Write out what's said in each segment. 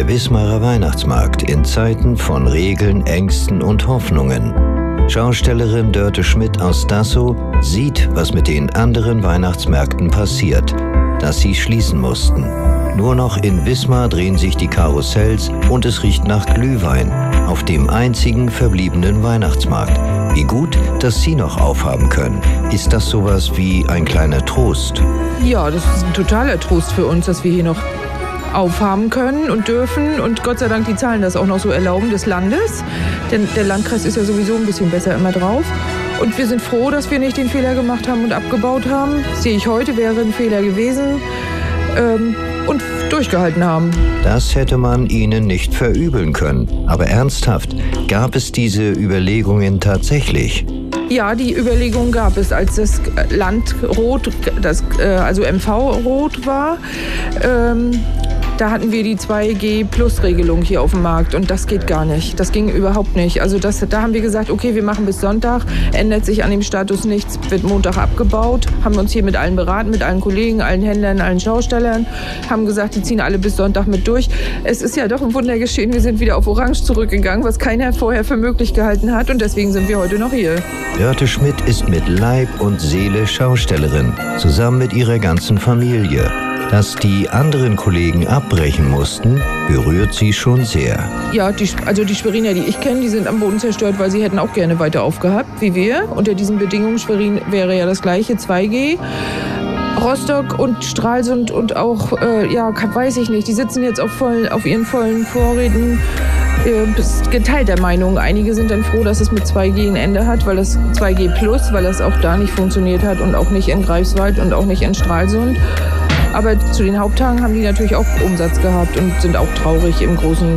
Der Wismarer Weihnachtsmarkt in Zeiten von Regeln, Ängsten und Hoffnungen. Schaustellerin Dörte Schmidt aus Dassow sieht, was mit den anderen Weihnachtsmärkten passiert, dass sie schließen mussten. Nur noch in Wismar drehen sich die Karussells und es riecht nach Glühwein auf dem einzigen verbliebenen Weihnachtsmarkt. Wie gut, dass Sie noch aufhaben können. Ist das sowas wie ein kleiner Trost? Ja, das ist ein totaler Trost für uns, dass wir hier noch aufhaben können und dürfen und Gott sei Dank die Zahlen das auch noch so erlauben des Landes. Denn der Landkreis ist ja sowieso ein bisschen besser immer drauf. Und wir sind froh, dass wir nicht den Fehler gemacht haben und abgebaut haben. Sehe ich heute, wäre ein Fehler gewesen. Ähm, und durchgehalten haben. Das hätte man ihnen nicht verübeln können. Aber ernsthaft, gab es diese Überlegungen tatsächlich? Ja, die Überlegung gab es, als das Land rot, das, äh, also MV rot war. Ähm, da hatten wir die 2G-Plus-Regelung hier auf dem Markt und das geht gar nicht. Das ging überhaupt nicht. Also das, da haben wir gesagt, okay, wir machen bis Sonntag, ändert sich an dem Status nichts, wird Montag abgebaut, haben uns hier mit allen beraten, mit allen Kollegen, allen Händlern, allen Schaustellern, haben gesagt, die ziehen alle bis Sonntag mit durch. Es ist ja doch ein Wunder geschehen, wir sind wieder auf Orange zurückgegangen, was keiner vorher für möglich gehalten hat und deswegen sind wir heute noch hier. Dörte Schmidt ist mit Leib und Seele Schaustellerin, zusammen mit ihrer ganzen Familie. Dass die anderen Kollegen abbrechen mussten, berührt sie schon sehr. Ja, die, also die Schweriner, die ich kenne, die sind am Boden zerstört, weil sie hätten auch gerne weiter aufgehabt, wie wir. Unter diesen Bedingungen, Schwerin wäre ja das gleiche, 2G. Rostock und Stralsund und auch, äh, ja, weiß ich nicht, die sitzen jetzt auf, voll, auf ihren vollen Vorräten äh, geteilter Meinung. Einige sind dann froh, dass es mit 2G ein Ende hat, weil das 2G Plus, weil das auch da nicht funktioniert hat und auch nicht in Greifswald und auch nicht in Stralsund. Aber zu den Haupttagen haben die natürlich auch Umsatz gehabt und sind auch traurig im großen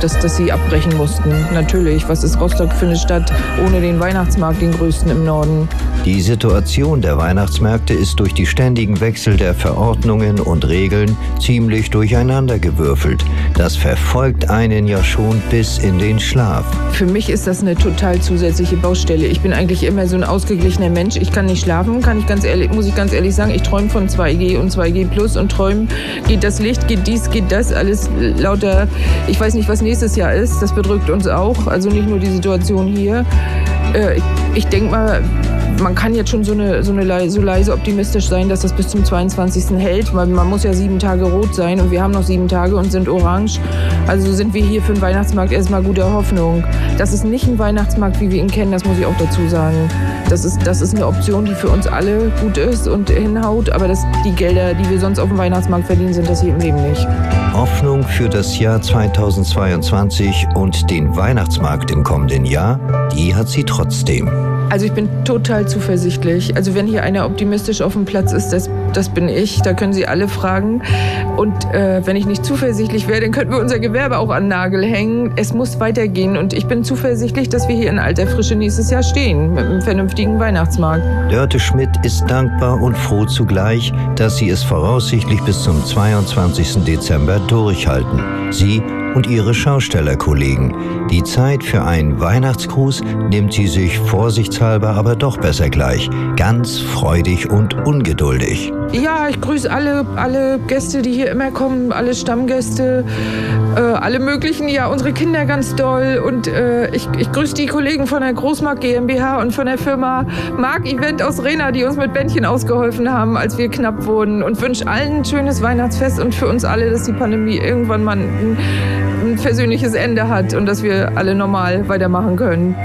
dass, dass sie abbrechen mussten. Natürlich, was ist Rostock für eine Stadt ohne den Weihnachtsmarkt, den größten im Norden? Die Situation der Weihnachtsmärkte ist durch die ständigen Wechsel der Verordnungen und Regeln ziemlich durcheinandergewürfelt. Das verfolgt einen ja schon bis in den Schlaf. Für mich ist das eine total zusätzliche Baustelle. Ich bin eigentlich immer so ein ausgeglichener Mensch. Ich kann nicht schlafen, kann ich ganz ehrlich, muss ich ganz ehrlich sagen. Ich träume von 2G und 2G Plus und träume, geht das Licht, geht dies, geht das, alles lauter. Ich weiß nicht, was nächstes Jahr ist. Das bedrückt uns auch. Also nicht nur die Situation hier. Äh, ich, ich denke mal, man kann jetzt schon so, eine, so, eine, so leise optimistisch sein, dass das bis zum 22. hält, weil man muss ja sieben Tage rot sein und wir haben noch sieben Tage und sind orange. Also sind wir hier für den Weihnachtsmarkt erstmal guter Hoffnung. Das ist nicht ein Weihnachtsmarkt, wie wir ihn kennen, das muss ich auch dazu sagen. Das ist, das ist eine Option, die für uns alle gut ist und hinhaut, aber das, die Gelder, die wir sonst auf dem Weihnachtsmarkt verdienen, sind das hier im Leben nicht. Hoffnung für das Jahr 2022 und den Weihnachtsmarkt im kommenden Jahr, die hat sie trotzdem. Also ich bin total zuversichtlich. Also wenn hier einer optimistisch auf dem Platz ist, das, das bin ich. Da können Sie alle fragen. Und äh, wenn ich nicht zuversichtlich wäre, dann könnten wir unser Gewerbe auch an Nagel hängen. Es muss weitergehen. Und ich bin zuversichtlich, dass wir hier in alter Frische nächstes Jahr stehen. Mit einem vernünftigen Weihnachtsmarkt. Dörte Schmidt ist dankbar und froh zugleich, dass sie es voraussichtlich bis zum 22. Dezember durchhalten. Sie und ihre Schaustellerkollegen. Die Zeit für einen Weihnachtsgruß nimmt sie sich vorsichtshalber aber doch besser gleich. Ganz freudig und ungeduldig. Ja, ich grüße alle, alle Gäste, die hier immer kommen, alle Stammgäste, äh, alle möglichen, ja, unsere Kinder ganz doll. Und äh, ich, ich grüße die Kollegen von der Großmarkt GmbH und von der Firma Mark Event aus Rena, die uns mit Bändchen ausgeholfen haben, als wir knapp wurden. Und wünsche allen ein schönes Weihnachtsfest und für uns alle, dass die Pandemie irgendwann mal ein, ein persönliches Ende hat und dass wir alle normal weitermachen können.